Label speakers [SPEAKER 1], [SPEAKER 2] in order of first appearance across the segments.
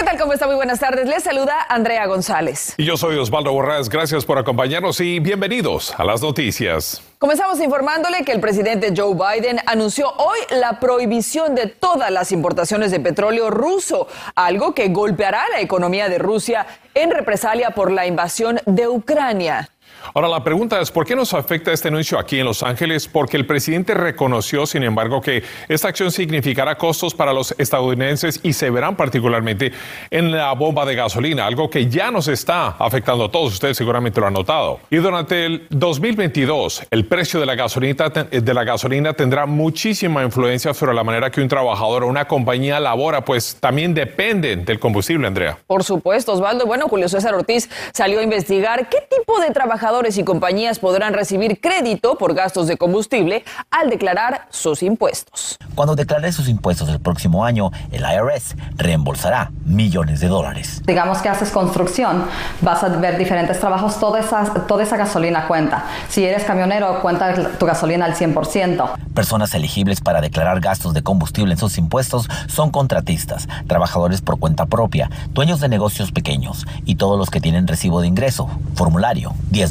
[SPEAKER 1] ¿Qué tal? ¿Cómo está? Muy buenas tardes. Les saluda Andrea González.
[SPEAKER 2] Y yo soy Osvaldo Borrás. Gracias por acompañarnos y bienvenidos a las noticias.
[SPEAKER 1] Comenzamos informándole que el presidente Joe Biden anunció hoy la prohibición de todas las importaciones de petróleo ruso, algo que golpeará la economía de Rusia en represalia por la invasión de Ucrania.
[SPEAKER 2] Ahora la pregunta es, ¿por qué nos afecta este anuncio aquí en Los Ángeles? Porque el presidente reconoció, sin embargo, que esta acción significará costos para los estadounidenses y se verán particularmente en la bomba de gasolina, algo que ya nos está afectando a todos. Ustedes seguramente lo han notado. Y durante el 2022, el precio de la gasolina, tendrá muchísima influencia sobre la manera que un trabajador o una compañía labora, pues también dependen del combustible, Andrea.
[SPEAKER 1] Por supuesto, Osvaldo. Bueno, Julio César Ortiz salió a investigar qué tipo de trabajador y compañías podrán recibir crédito por gastos de combustible al declarar sus impuestos.
[SPEAKER 3] Cuando declare sus impuestos el próximo año, el IRS reembolsará millones de dólares.
[SPEAKER 4] Digamos que haces construcción, vas a ver diferentes trabajos, toda esa, toda esa gasolina cuenta. Si eres camionero, cuenta tu gasolina al 100%.
[SPEAKER 3] Personas elegibles para declarar gastos de combustible en sus impuestos son contratistas, trabajadores por cuenta propia, dueños de negocios pequeños y todos los que tienen recibo de ingreso. Formulario 10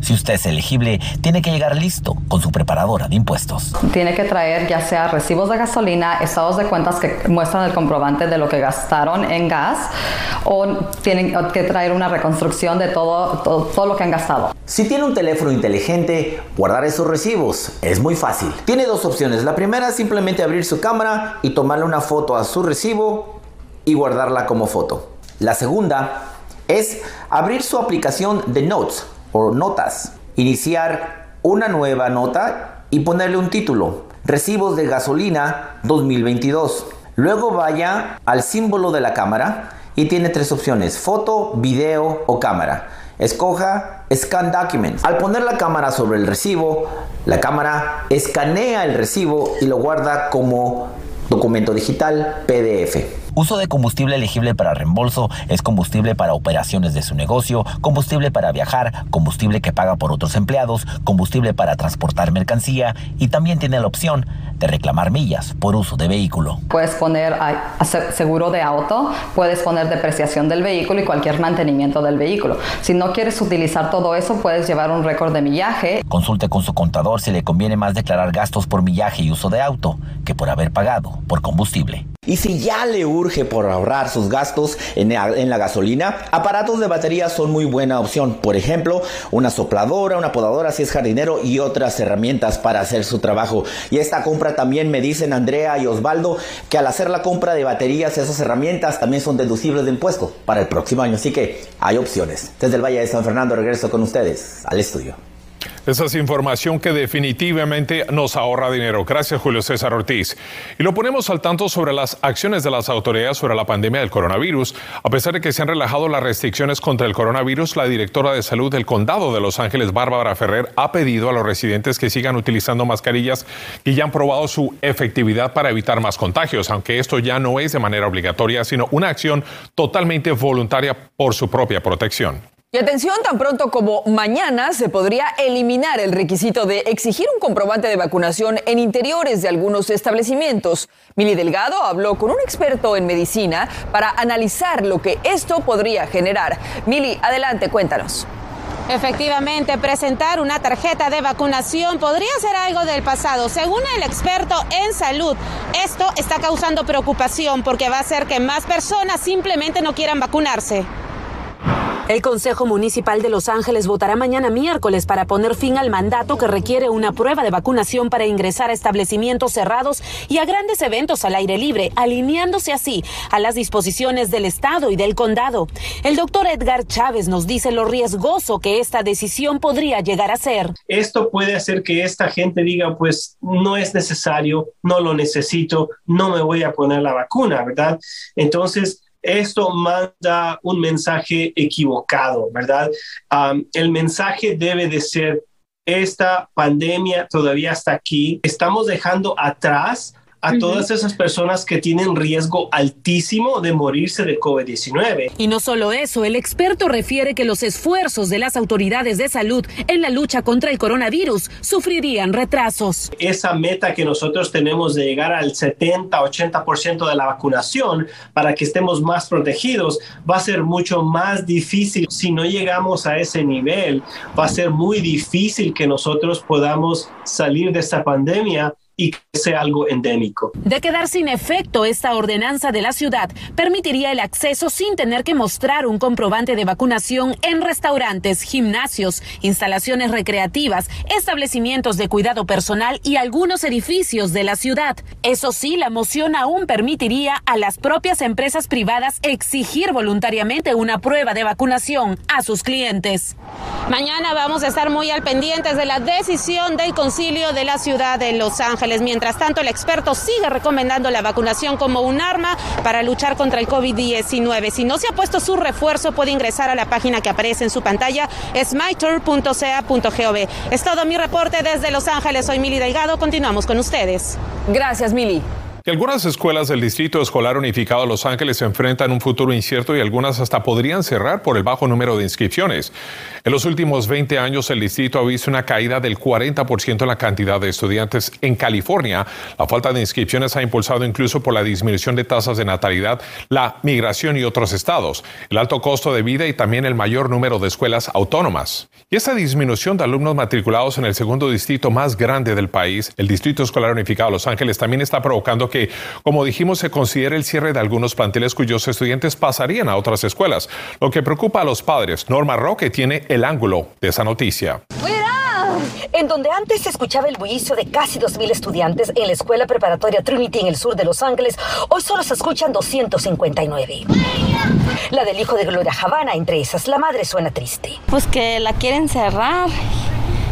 [SPEAKER 3] si usted es elegible, tiene que llegar listo con su preparadora de impuestos.
[SPEAKER 4] Tiene que traer ya sea recibos de gasolina, estados de cuentas que muestran el comprobante de lo que en gas o tienen que traer una reconstrucción de todo, todo, todo lo que han gastado.
[SPEAKER 5] Si tiene un teléfono inteligente, guardar esos recibos es muy fácil. Tiene dos opciones. La primera es simplemente abrir su cámara y tomarle una foto a su recibo y guardarla como foto. La segunda es abrir su aplicación de Notes o Notas, iniciar una nueva nota y ponerle un título, Recibos de gasolina 2022. Luego vaya al símbolo de la cámara y tiene tres opciones, foto, video o cámara. Escoja Scan Documents. Al poner la cámara sobre el recibo, la cámara escanea el recibo y lo guarda como documento digital PDF.
[SPEAKER 3] Uso de combustible elegible para reembolso es combustible para operaciones de su negocio, combustible para viajar, combustible que paga por otros empleados, combustible para transportar mercancía y también tiene la opción de reclamar millas por uso de vehículo.
[SPEAKER 4] Puedes poner seguro de auto, puedes poner depreciación del vehículo y cualquier mantenimiento del vehículo. Si no quieres utilizar todo eso, puedes llevar un récord de millaje.
[SPEAKER 3] Consulte con su contador si le conviene más declarar gastos por millaje y uso de auto que por haber pagado por combustible.
[SPEAKER 5] Y si ya le urge por ahorrar sus gastos en, la gasolina, aparatos de batería son muy buena opción. Por ejemplo, una sopladora, una podadora si es jardinero y otras herramientas para hacer su trabajo. Y esta compra también me dicen Andrea y Osvaldo que al hacer la compra de baterías, esas herramientas también son deducibles de impuesto para el próximo año. Así que hay opciones. Desde el Valle de San Fernando regreso con ustedes al estudio.
[SPEAKER 2] Esa es información que definitivamente nos ahorra dinero. Gracias, Julio César Ortiz. Y lo ponemos al tanto sobre las acciones de las autoridades sobre la pandemia del coronavirus. A pesar de que se han relajado las restricciones contra el coronavirus, la directora de salud del condado de Los Ángeles, Bárbara Ferrer, ha pedido a los residentes que sigan utilizando mascarillas y ya han probado su efectividad para evitar más contagios, aunque esto ya no es de manera obligatoria, sino una acción totalmente voluntaria por su propia protección.
[SPEAKER 1] Y atención, tan pronto como mañana se podría eliminar el requisito de exigir un comprobante de vacunación en interiores de algunos establecimientos. Mili Delgado habló con un experto en medicina para analizar lo que esto podría generar. Mili, adelante, cuéntanos.
[SPEAKER 6] Efectivamente, presentar una tarjeta de vacunación podría ser algo del pasado. Según el experto en salud, esto está causando preocupación porque va a hacer que más personas simplemente no quieran vacunarse.
[SPEAKER 7] El Consejo Municipal de Los Ángeles votará mañana miércoles para poner fin al mandato que requiere una prueba de vacunación para ingresar a establecimientos cerrados y a grandes eventos al aire libre, alineándose así a las disposiciones del Estado y del condado. El doctor Edgar Chávez nos dice lo riesgoso que esta decisión podría llegar a ser.
[SPEAKER 8] Esto puede hacer que esta gente diga, pues no es necesario, no lo necesito, no me voy a poner la vacuna, ¿verdad? Entonces, esto manda un mensaje equivocado, ¿verdad? el mensaje debe de ser, esta pandemia todavía está aquí, estamos dejando atrás a todas esas personas que tienen riesgo altísimo de morirse de COVID-19.
[SPEAKER 7] Y no solo eso, el experto refiere que los esfuerzos de las autoridades de salud en la lucha contra el coronavirus sufrirían retrasos.
[SPEAKER 8] Esa meta que nosotros tenemos de llegar al 70-80% de la vacunación para que estemos más protegidos va a ser mucho más difícil. Si no llegamos a ese nivel, va a ser muy difícil que nosotros podamos salir de esta pandemia y que sea algo endémico.
[SPEAKER 7] De quedar sin efecto esta ordenanza de la ciudad, permitiría el acceso sin tener que mostrar un comprobante de vacunación en restaurantes, gimnasios, instalaciones recreativas, establecimientos de cuidado personal y algunos edificios de la ciudad. Eso sí, la moción aún permitiría a las propias empresas privadas exigir voluntariamente una prueba de vacunación a sus clientes.
[SPEAKER 6] Mañana vamos a estar muy al pendientes de la decisión del concilio de la ciudad de Los Ángeles. Mientras tanto, el experto sigue recomendando la vacunación como un arma para luchar contra el COVID-19. Si no se ha puesto su refuerzo, puede ingresar a la página que aparece en su pantalla, smiter.ca.gov. Es todo mi reporte desde Los Ángeles. Soy Mili Delgado. Continuamos con ustedes.
[SPEAKER 1] Gracias, Mili
[SPEAKER 2] que algunas escuelas del Distrito Escolar Unificado de Los Ángeles se enfrentan un futuro incierto y algunas hasta podrían cerrar por el bajo número de inscripciones. En los últimos 20 años, el distrito ha visto una caída del 40% en la cantidad de estudiantes. En California, la falta de inscripciones ha impulsado incluso por la disminución de tasas de natalidad, la migración y otros estados, el alto costo de vida y también el mayor número de escuelas autónomas. Y esta disminución de alumnos matriculados en el segundo distrito más grande del país, el Distrito Escolar Unificado de Los Ángeles, también está provocando que, como dijimos, se considere el cierre de algunos planteles cuyos estudiantes pasarían a otras escuelas, lo que preocupa a los padres. Norma Roque tiene el ángulo de esa noticia.
[SPEAKER 9] En donde antes se escuchaba el bullicio de casi 2.000 estudiantes en la escuela preparatoria Trinity en el sur de Los Ángeles, hoy solo se escuchan 259. La del hijo de Gloria Havana, entre esas, la madre suena triste.
[SPEAKER 10] Pues que la quieren cerrar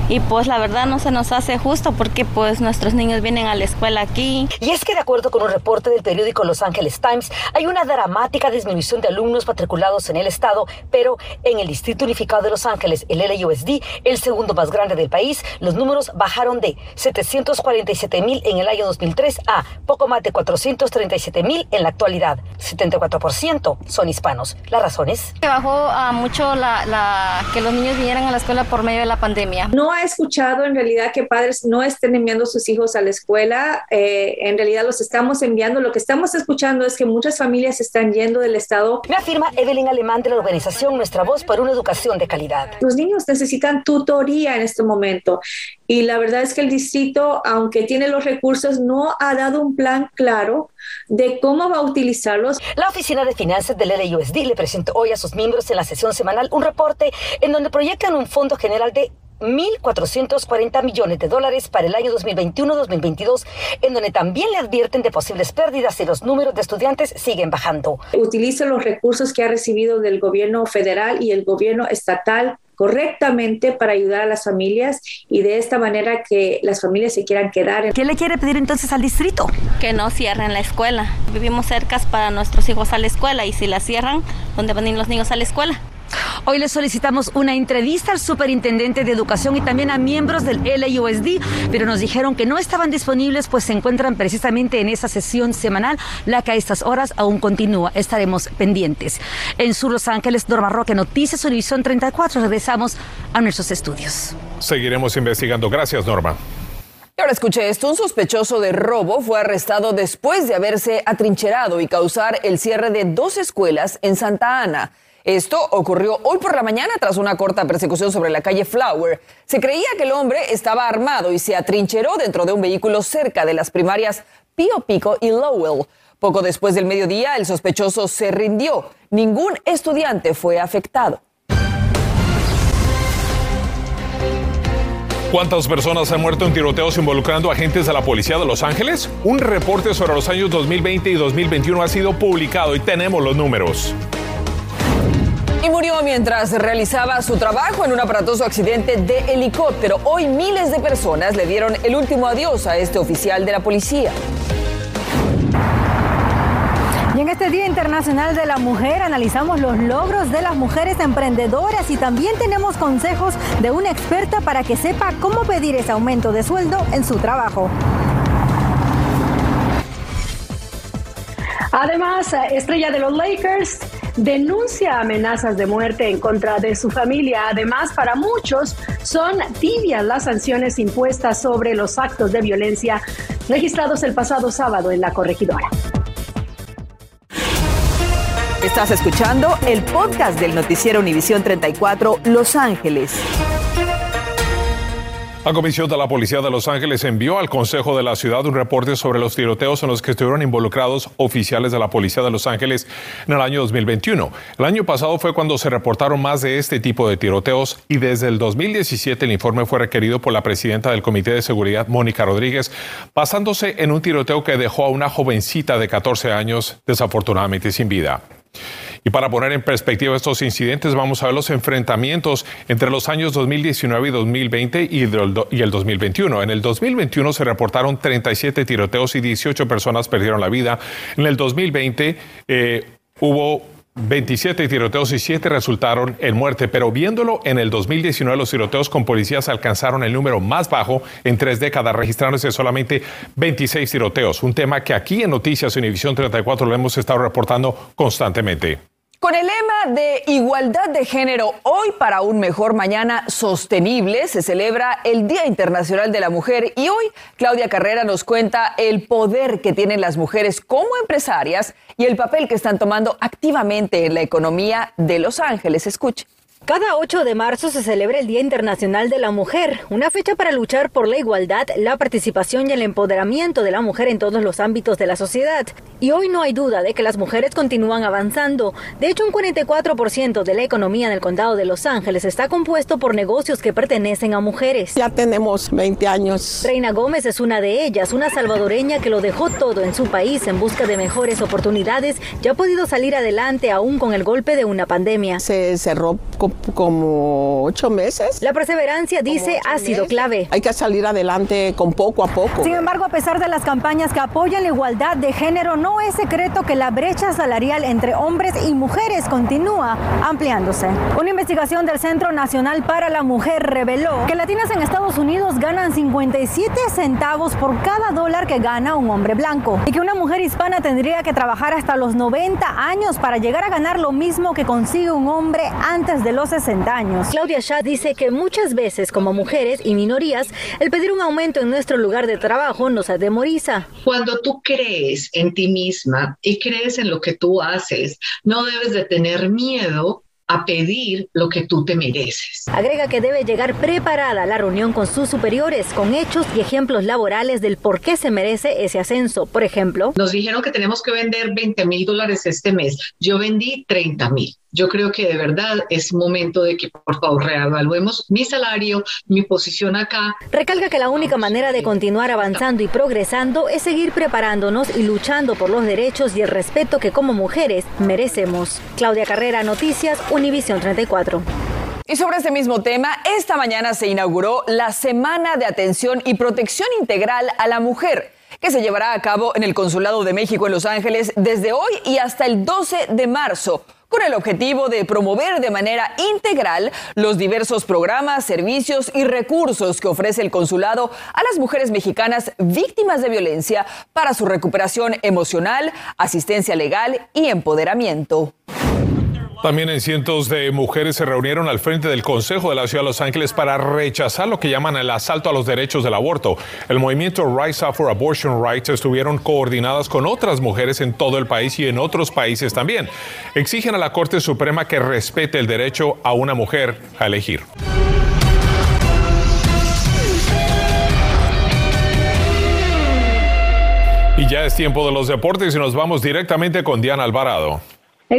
[SPEAKER 10] y pues la verdad no se nos hace justo porque pues nuestros niños vienen a la escuela aquí.
[SPEAKER 9] Y es que de acuerdo con un reporte del periódico Los Angeles Times, hay una dramática disminución de alumnos matriculados en el estado, pero en el Distrito Unificado de Los Ángeles, el LAUSD, el segundo más grande del país, los números bajaron de 747 mil en el año 2003 a poco más de 437 mil en la actualidad. 74% son hispanos. ¿Las razones?
[SPEAKER 10] Que bajó a mucho la, la, que los niños vinieran a la escuela por medio de la pandemia.
[SPEAKER 11] No ha escuchado en realidad que padres no estén enviando a sus hijos a la escuela. Eh, en realidad los estamos enviando. Lo que estamos escuchando es que muchas familias están yendo del Estado.
[SPEAKER 9] Me afirma Evelyn Alemán de la organización Nuestra Voz por una educación de calidad.
[SPEAKER 11] Los niños necesitan tutoría en este momento. Y la verdad es que el distrito, aunque tiene los recursos, no ha dado un plan claro de cómo va a utilizarlos.
[SPEAKER 9] La Oficina de Finanzas del LAUSD le presentó hoy a sus miembros en la sesión semanal un reporte en donde proyectan un fondo general de 1.440 millones de dólares para el año 2021-2022, en donde también le advierten de posibles pérdidas si los números de estudiantes siguen bajando.
[SPEAKER 11] Utiliza los recursos que ha recibido del gobierno federal y el gobierno estatal correctamente para ayudar a las familias y de esta manera que las familias se quieran quedar.
[SPEAKER 9] ¿Qué le quiere pedir entonces al distrito?
[SPEAKER 10] Que no cierren la escuela. Vivimos cercas para nuestros hijos a la escuela y si la cierran, ¿dónde van a ir los niños a la escuela?
[SPEAKER 9] Hoy le solicitamos una entrevista al superintendente de educación y también a miembros del LAUSD, pero nos dijeron que no estaban disponibles, pues se encuentran precisamente en esa sesión semanal, la que a estas horas aún continúa. Estaremos pendientes. En Sur Los Ángeles, Norma Roque, Noticias Univisión 34. Regresamos a nuestros estudios.
[SPEAKER 2] Seguiremos investigando. Gracias, Norma.
[SPEAKER 1] Y ahora escuche esto, un sospechoso de robo fue arrestado después de haberse atrincherado y causar el cierre de dos escuelas en Santa Ana. Esto ocurrió hoy por la mañana tras una corta persecución sobre la calle Flower. Se creía que el hombre estaba armado y se atrincheró dentro de un vehículo cerca de las primarias Pío Pico y Lowell. Poco después del mediodía, el sospechoso se rindió. Ningún estudiante fue afectado.
[SPEAKER 2] ¿Cuántas personas han muerto en tiroteos involucrando agentes de la policía de Los Ángeles? Un reporte sobre los años 2020 y 2021 ha sido publicado y tenemos los números
[SPEAKER 1] y murió mientras realizaba su trabajo en un aparatoso accidente de helicóptero. Hoy miles de personas le dieron el último adiós a este oficial de la policía.
[SPEAKER 12] Y en este Día Internacional de la Mujer analizamos los logros de las mujeres emprendedoras y también tenemos consejos de una experta para que sepa cómo pedir ese aumento de sueldo en su trabajo.
[SPEAKER 13] Además, estrella de los Lakers denuncia amenazas de muerte en contra de su familia. Además, para muchos son tibias las sanciones impuestas sobre los actos de violencia registrados el pasado sábado en la corregidora.
[SPEAKER 1] Estás escuchando el podcast del noticiero Univisión 34 Los Ángeles.
[SPEAKER 2] La Comisión de la Policía de Los Ángeles envió al Consejo de la Ciudad un reporte sobre los tiroteos en los que estuvieron involucrados oficiales de la Policía de Los Ángeles en el año 2021. El año pasado fue cuando se reportaron más de este tipo de tiroteos y desde el 2017 el informe fue requerido por la presidenta del Comité de Seguridad, Mónica Rodríguez, basándose en un tiroteo que dejó a una jovencita de 14 años desafortunadamente sin vida. Y para poner en perspectiva estos incidentes, vamos a ver los enfrentamientos entre los años 2019 y 2020 y, el 2021. En el 2021 se reportaron 37 tiroteos y 18 personas perdieron la vida. En el 2020 eh, hubo 27 tiroteos y 7 resultaron en muerte, pero viéndolo en el 2019 los tiroteos con policías alcanzaron el número más bajo en tres décadas, registrándose solamente 26 tiroteos, un tema que aquí en Noticias Univisión 34 lo hemos estado reportando constantemente.
[SPEAKER 1] Con el lema de igualdad de género hoy para un mejor mañana sostenible, se celebra el Día Internacional de la Mujer y hoy Claudia Carrera nos cuenta el poder que tienen las mujeres como empresarias y el papel que están tomando activamente en la economía de Los Ángeles. Escuche.
[SPEAKER 14] Cada 8 de marzo se celebra el Día Internacional de la Mujer, una fecha para luchar por la igualdad, la participación y el empoderamiento de la mujer en todos los ámbitos de la sociedad. Y hoy no hay duda de que las mujeres continúan avanzando. De hecho, un 44% de la economía en el condado de Los Ángeles está compuesto por negocios que pertenecen a mujeres.
[SPEAKER 15] Ya tenemos 20 años.
[SPEAKER 14] Reina Gómez es una de ellas, una salvadoreña que lo dejó todo en su país en busca de mejores oportunidades y ha podido salir adelante aún con el golpe de una pandemia.
[SPEAKER 15] Se cerró como ocho meses.
[SPEAKER 14] La perseverancia, dice, ha sido clave.
[SPEAKER 15] Hay que salir adelante con poco a poco.
[SPEAKER 12] Sin embargo, a pesar de las campañas que apoyan la igualdad de género, no es secreto que la brecha salarial entre hombres y mujeres continúa ampliándose. Una investigación del Centro Nacional para la Mujer reveló que latinas en Estados Unidos ganan 57 centavos por cada dólar que gana un hombre blanco y que una mujer hispana tendría que trabajar hasta los 90 años para llegar a ganar lo mismo que consigue un hombre antes de los 60 años.
[SPEAKER 14] Claudia Shah dice que muchas veces como mujeres y minorías, el pedir un aumento en nuestro lugar de trabajo nos atemoriza.
[SPEAKER 16] Cuando tú crees en ti misma y crees en lo que tú haces, no debes de tener miedo a pedir lo que tú te mereces.
[SPEAKER 14] Agrega que debe llegar preparada a la reunión con sus superiores, con hechos y ejemplos laborales del por qué se merece ese ascenso. Por ejemplo,
[SPEAKER 16] nos dijeron que tenemos que vender 20 mil dólares este mes. Yo vendí 30 mil yo creo que de verdad es momento de que por favor reevaluemos mi salario, mi posición acá.
[SPEAKER 14] Recalca que la única manera de continuar avanzando y progresando es seguir preparándonos y luchando por los derechos y el respeto que como mujeres merecemos. Claudia Carrera, Noticias, Univisión 34.
[SPEAKER 1] Y sobre este mismo tema, esta mañana se inauguró la Semana de Atención y Protección Integral a la Mujer que se llevará a cabo en el Consulado de México en Los Ángeles desde hoy y hasta el 12 de marzo con el objetivo de promover de manera integral los diversos programas, servicios y recursos que ofrece el consulado a las mujeres mexicanas víctimas de violencia para su recuperación emocional, asistencia legal y empoderamiento.
[SPEAKER 2] También en cientos de mujeres se reunieron al frente del Consejo de la Ciudad de Los Ángeles para rechazar lo que llaman el asalto a los derechos del aborto. El movimiento Rise Up for Abortion Rights estuvieron coordinadas con otras mujeres en todo el país y en otros países también. Exigen a la Corte Suprema que respete el derecho a una mujer a elegir. Y ya es tiempo de los deportes y nos vamos directamente con Diana Alvarado.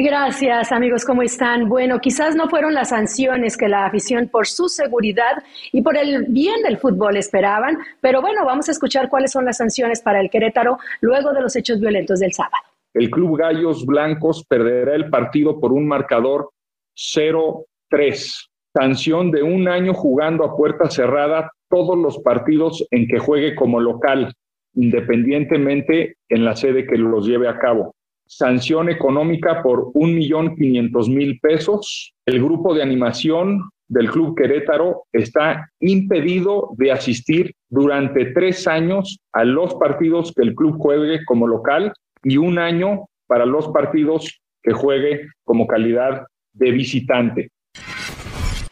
[SPEAKER 13] Gracias amigos, ¿cómo están? Bueno, quizás no fueron las sanciones que la afición por su seguridad y por el bien del fútbol esperaban, pero bueno, vamos a escuchar cuáles son las sanciones para el Querétaro luego de los hechos violentos del sábado.
[SPEAKER 17] El Club Gallos Blancos perderá el partido por un marcador 0-3. Sanción de un año jugando a puerta cerrada todos los partidos en que juegue como local, independientemente en la sede que los lleve a cabo sanción económica por un millón quinientos mil pesos. El grupo de animación del Club Querétaro está impedido de asistir durante tres años a los partidos que el club juegue como local y un año para los partidos que juegue como calidad de visitante.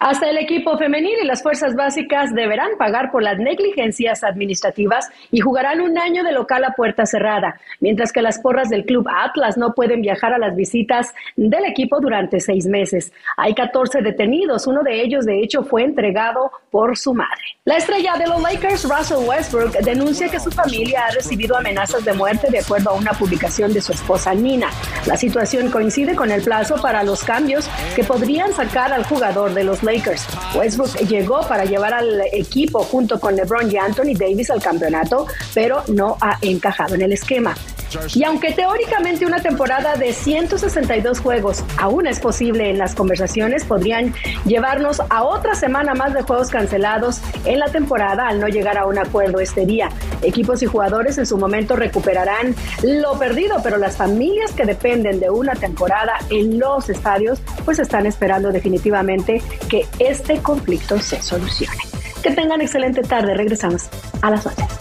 [SPEAKER 13] Hasta el equipo femenil y las fuerzas básicas deberán pagar por las negligencias administrativas y jugarán un año de local a puerta cerrada, mientras que las porras del club Atlas no pueden viajar a las visitas del equipo durante seis meses. Hay 14 detenidos, uno de ellos de hecho fue entregado por su madre. La estrella de los Lakers, Russell Westbrook, denuncia que su familia ha recibido amenazas de muerte de acuerdo a una publicación de su esposa Nina. La situación coincide con el plazo para los cambios que podrían sacar al jugador de los Lakers Westbrook llegó para llevar al equipo junto con LeBron y Anthony Davis al campeonato, pero no ha encajado en el esquema. Y aunque teóricamente una temporada de 162 juegos aún es posible en las conversaciones, podrían llevarnos a otra semana más de juegos cancelados en la temporada al no llegar a un acuerdo este día. Equipos y jugadores en su momento recuperarán lo perdido, pero las familias que dependen de una temporada en los estadios, pues están esperando definitivamente que este conflicto se solucione. Que tengan excelente tarde. Regresamos a las 8.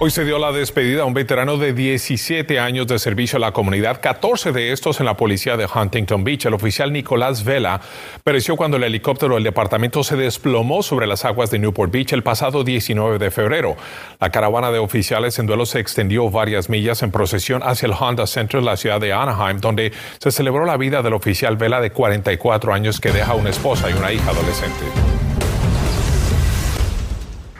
[SPEAKER 2] Hoy se dio la despedida a un veterano de 17 años de servicio a la comunidad, 14 de estos en la policía de Huntington Beach. El oficial Nicolás Vela pereció cuando el helicóptero del departamento se desplomó sobre las aguas de Newport Beach el pasado 19 de febrero. La caravana de oficiales en duelo se extendió varias millas en procesión hacia el Honda Center de la ciudad de Anaheim, donde se celebró la vida del oficial Vela de 44 años que deja una esposa y una hija adolescente.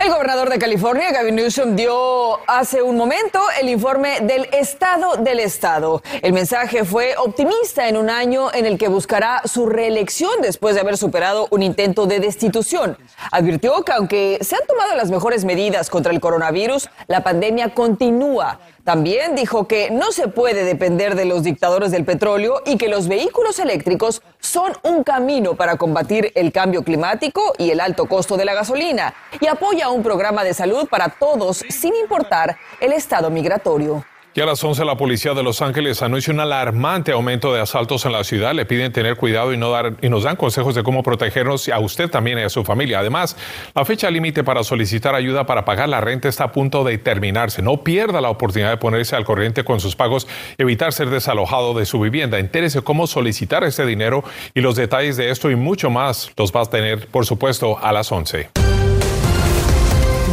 [SPEAKER 1] El gobernador de California, Gavin Newsom, dio hace un momento el informe del estado del estado. El mensaje fue optimista en un año en el que buscará su reelección después de haber superado un intento de destitución. Advirtió que aunque se han tomado las mejores medidas contra el coronavirus, la pandemia continúa. También dijo que no se puede depender de los dictadores del petróleo y que los vehículos eléctricos son un camino para combatir el cambio climático y el alto costo de la gasolina y apoya un programa de salud para todos sin importar el estado migratorio.
[SPEAKER 2] Y a las 11 la policía de Los Ángeles anuncia un alarmante aumento de asaltos en la ciudad. Le piden tener cuidado y, no dar, y nos dan consejos de cómo protegernos a usted también y a su familia. Además, la fecha límite para solicitar ayuda para pagar la renta está a punto de terminarse. No pierda la oportunidad de ponerse al corriente con sus pagos, evitar ser desalojado de su vivienda. Entérese cómo solicitar ese dinero y los detalles de esto y mucho más los va a tener, por supuesto, a las 11.